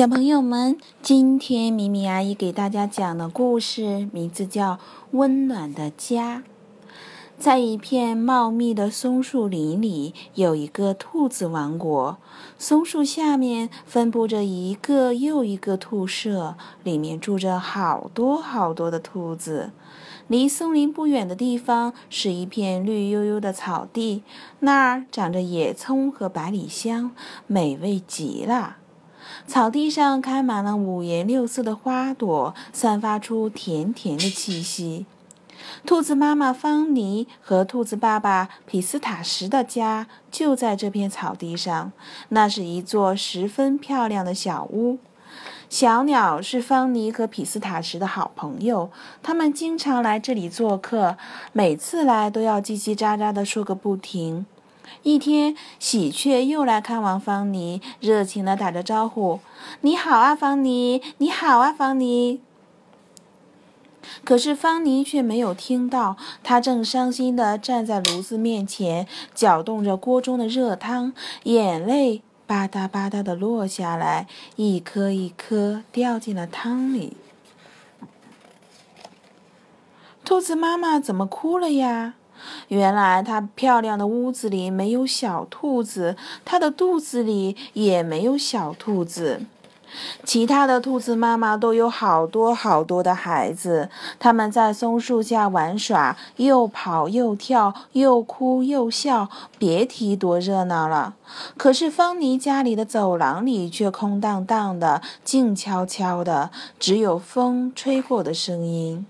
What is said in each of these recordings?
小朋友们，今天米米阿姨给大家讲的故事名字叫《温暖的家》。在一片茂密的松树林里，有一个兔子王国。松树下面分布着一个又一个兔舍，里面住着好多好多的兔子。离松林不远的地方是一片绿油油的草地，那儿长着野葱和百里香，美味极了。草地上开满了五颜六色的花朵，散发出甜甜的气息。兔子妈妈方妮和兔子爸爸皮斯塔什的家就在这片草地上。那是一座十分漂亮的小屋。小鸟是方妮和皮斯塔什的好朋友，他们经常来这里做客，每次来都要叽叽喳喳地说个不停。一天，喜鹊又来看望方妮，热情地打着招呼：“你好啊，方妮！你好啊，方妮！”可是方妮却没有听到，她正伤心地站在炉子面前，搅动着锅中的热汤，眼泪吧嗒吧嗒地落下来，一颗一颗掉进了汤里。兔子妈妈怎么哭了呀？原来，她漂亮的屋子里没有小兔子，她的肚子里也没有小兔子。其他的兔子妈妈都有好多好多的孩子，他们在松树下玩耍，又跑又跳，又哭又笑，别提多热闹了。可是芳妮家里的走廊里却空荡荡的，静悄悄的，只有风吹过的声音。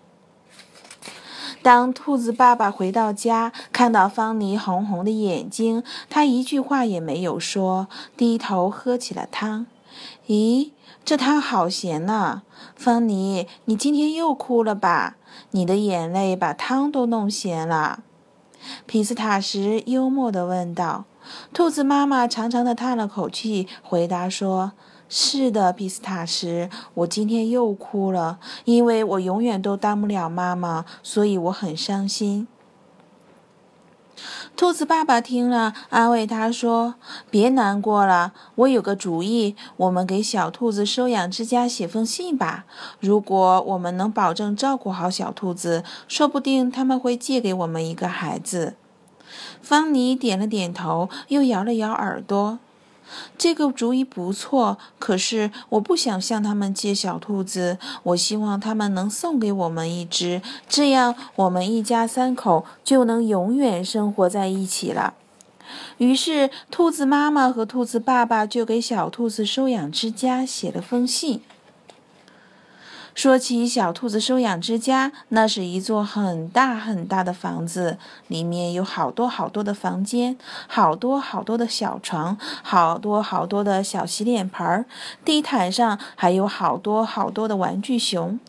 当兔子爸爸回到家，看到方妮红红的眼睛，他一句话也没有说，低头喝起了汤。咦，这汤好咸呐！方妮，你今天又哭了吧？你的眼泪把汤都弄咸了。皮斯塔什幽默地问道。兔子妈妈长长的叹了口气，回答说。是的，皮斯塔什，我今天又哭了，因为我永远都当不了妈妈，所以我很伤心。兔子爸爸听了，安慰他说：“别难过了，我有个主意，我们给小兔子收养之家写封信吧。如果我们能保证照顾好小兔子，说不定他们会借给我们一个孩子。”方妮点了点头，又摇了摇耳朵。这个主意不错，可是我不想向他们借小兔子。我希望他们能送给我们一只，这样我们一家三口就能永远生活在一起了。于是，兔子妈妈和兔子爸爸就给小兔子收养之家写了封信。说起小兔子收养之家，那是一座很大很大的房子，里面有好多好多的房间，好多好多的小床，好多好多的小洗脸盆，地毯上还有好多好多的玩具熊。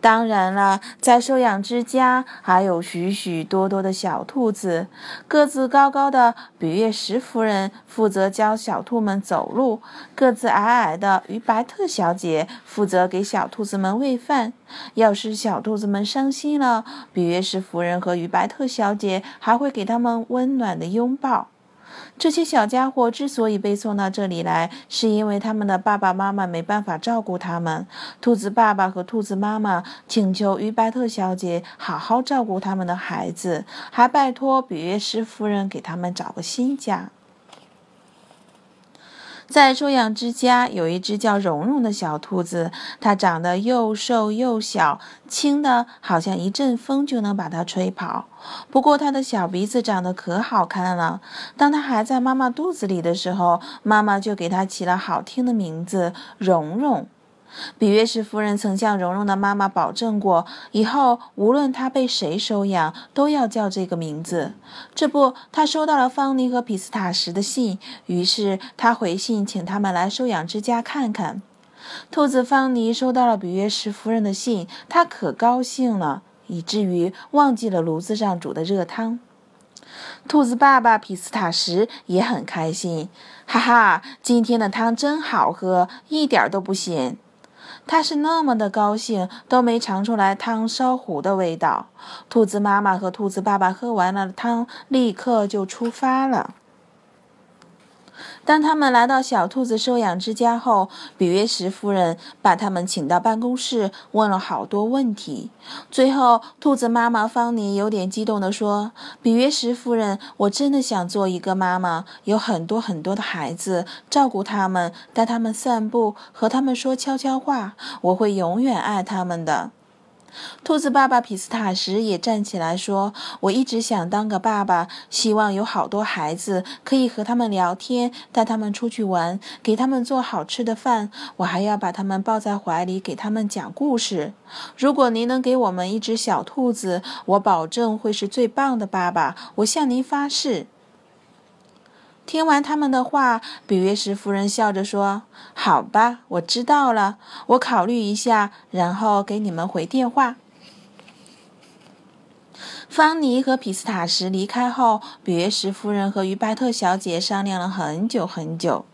当然了，在收养之家还有许许多多的小兔子。个子高高的比约什夫人负责教小兔们走路，个子矮矮的于白特小姐负责给小兔子们喂饭。要是小兔子们伤心了，比约什夫人和于白特小姐还会给他们温暖的拥抱。这些小家伙之所以被送到这里来，是因为他们的爸爸妈妈没办法照顾他们。兔子爸爸和兔子妈妈请求于白特小姐好好照顾他们的孩子，还拜托比约什夫人给他们找个新家。在收养之家有一只叫蓉蓉的小兔子，它长得又瘦又小，轻的好像一阵风就能把它吹跑。不过它的小鼻子长得可好看了。当它还在妈妈肚子里的时候，妈妈就给它起了好听的名字——蓉蓉。比约什夫人曾向蓉蓉的妈妈保证过，以后无论她被谁收养，都要叫这个名字。这不，她收到了方尼和比斯塔什的信，于是她回信请他们来收养之家看看。兔子方尼收到了比约什夫人的信，她可高兴了，以至于忘记了炉子上煮的热汤。兔子爸爸皮斯塔什也很开心，哈哈，今天的汤真好喝，一点都不咸。他是那么的高兴，都没尝出来汤烧糊的味道。兔子妈妈和兔子爸爸喝完了汤，立刻就出发了。当他们来到小兔子收养之家后，比约什夫人把他们请到办公室，问了好多问题。最后，兔子妈妈芳妮有点激动地说：“比约什夫人，我真的想做一个妈妈，有很多很多的孩子，照顾他们，带他们散步，和他们说悄悄话。我会永远爱他们的。”兔子爸爸皮斯塔什也站起来说：“我一直想当个爸爸，希望有好多孩子，可以和他们聊天，带他们出去玩，给他们做好吃的饭。我还要把他们抱在怀里，给他们讲故事。如果您能给我们一只小兔子，我保证会是最棒的爸爸。我向您发誓。”听完他们的话，比约什夫人笑着说：“好吧，我知道了，我考虑一下，然后给你们回电话。”方尼和皮斯塔什离开后，比约什夫人和于巴特小姐商量了很久很久。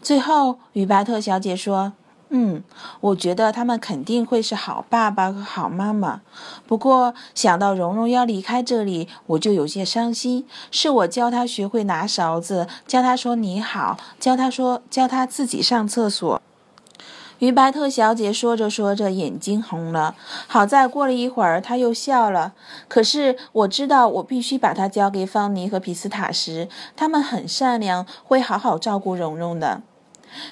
最后，于巴特小姐说。嗯，我觉得他们肯定会是好爸爸和好妈妈。不过想到蓉蓉要离开这里，我就有些伤心。是我教他学会拿勺子，教他说你好，教他说教他自己上厕所。于白特小姐说着说着，眼睛红了。好在过了一会儿，她又笑了。可是我知道，我必须把她交给方妮和皮斯塔时，他们很善良，会好好照顾蓉蓉的。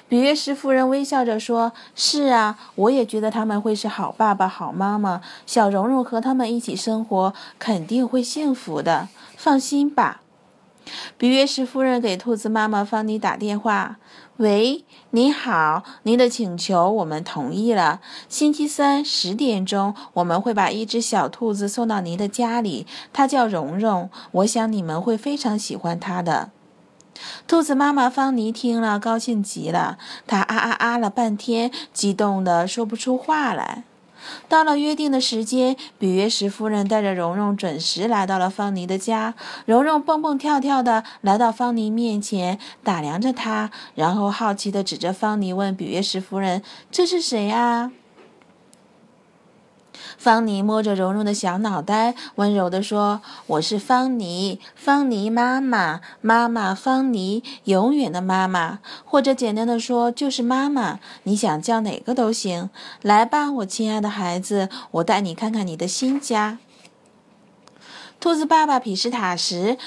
比约什夫人微笑着说：“是啊，我也觉得他们会是好爸爸、好妈妈。小蓉蓉和他们一起生活，肯定会幸福的。放心吧。”比约什夫人给兔子妈妈芳妮打电话：“喂，您好，您的请求我们同意了。星期三十点钟，我们会把一只小兔子送到您的家里，它叫蓉蓉。我想你们会非常喜欢它的。”兔子妈妈方妮听了，高兴极了。她啊啊啊了半天，激动得说不出话来。到了约定的时间，比约什夫人带着蓉蓉准时来到了方妮的家。蓉蓉蹦蹦跳跳地来到方妮面前，打量着她，然后好奇地指着方妮问比约什夫人：“这是谁啊？”方妮摸着蓉蓉的小脑袋，温柔地说：“我是方妮，方妮妈妈，妈妈方妮，永远的妈妈，或者简单的说就是妈妈。你想叫哪个都行。来吧，我亲爱的孩子，我带你看看你的新家。”兔子爸爸皮斯塔什。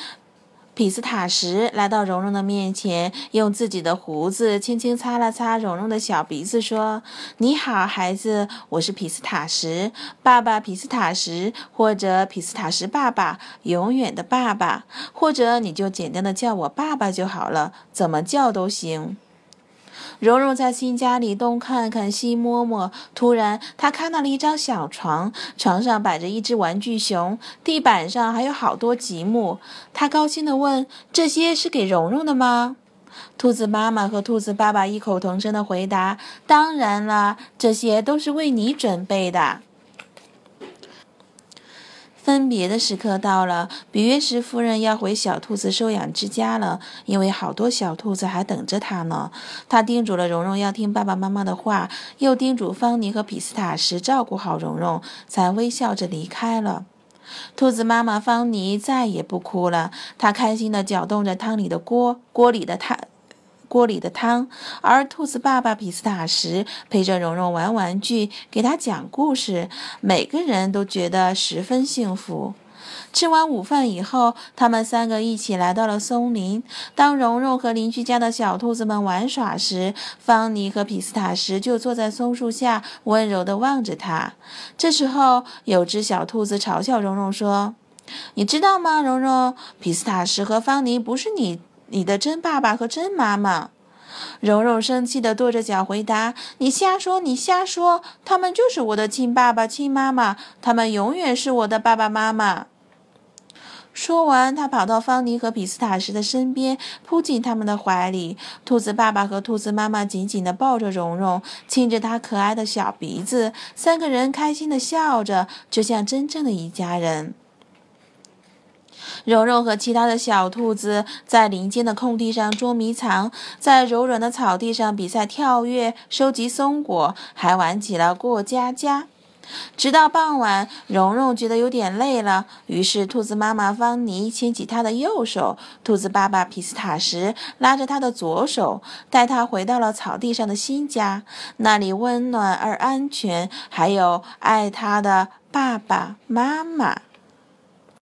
皮斯塔什来到蓉蓉的面前，用自己的胡子轻轻擦了擦蓉蓉的小鼻子，说：“你好，孩子，我是皮斯塔什，爸爸皮斯塔什，或者皮斯塔什爸爸，永远的爸爸，或者你就简单的叫我爸爸就好了，怎么叫都行。”蓉蓉在新家里东看看西摸摸，突然她看到了一张小床，床上摆着一只玩具熊，地板上还有好多积木。她高兴地问：“这些是给蓉蓉的吗？”兔子妈妈和兔子爸爸异口同声地回答：“当然啦，这些都是为你准备的。”分别的时刻到了，比约什夫人要回小兔子收养之家了，因为好多小兔子还等着她呢。她叮嘱了蓉蓉要听爸爸妈妈的话，又叮嘱方妮和皮斯塔什照顾好蓉蓉，才微笑着离开了。兔子妈妈方妮再也不哭了，她开心地搅动着汤里的锅，锅里的汤。锅里的汤，而兔子爸爸皮斯塔什陪着蓉蓉玩玩具，给她讲故事，每个人都觉得十分幸福。吃完午饭以后，他们三个一起来到了松林。当蓉蓉和邻居家的小兔子们玩耍时，方妮和皮斯塔什就坐在松树下，温柔地望着她。这时候，有只小兔子嘲笑蓉蓉说：“你知道吗，蓉蓉？皮斯塔什和方妮不是你。”你的真爸爸和真妈妈，蓉蓉生气地跺着脚回答：“你瞎说，你瞎说！他们就是我的亲爸爸、亲妈妈，他们永远是我的爸爸妈妈。”说完，他跑到方妮和比斯塔什的身边，扑进他们的怀里。兔子爸爸和兔子妈妈紧紧地抱着蓉蓉，亲着她可爱的小鼻子，三个人开心地笑着，就像真正的一家人。蓉蓉和其他的小兔子在林间的空地上捉迷藏，在柔软的草地上比赛跳跃、收集松果，还玩起了过家家。直到傍晚，蓉蓉觉得有点累了，于是兔子妈妈芳妮牵起她的右手，兔子爸爸皮斯塔什拉着她的左手，带她回到了草地上的新家。那里温暖而安全，还有爱她的爸爸妈妈。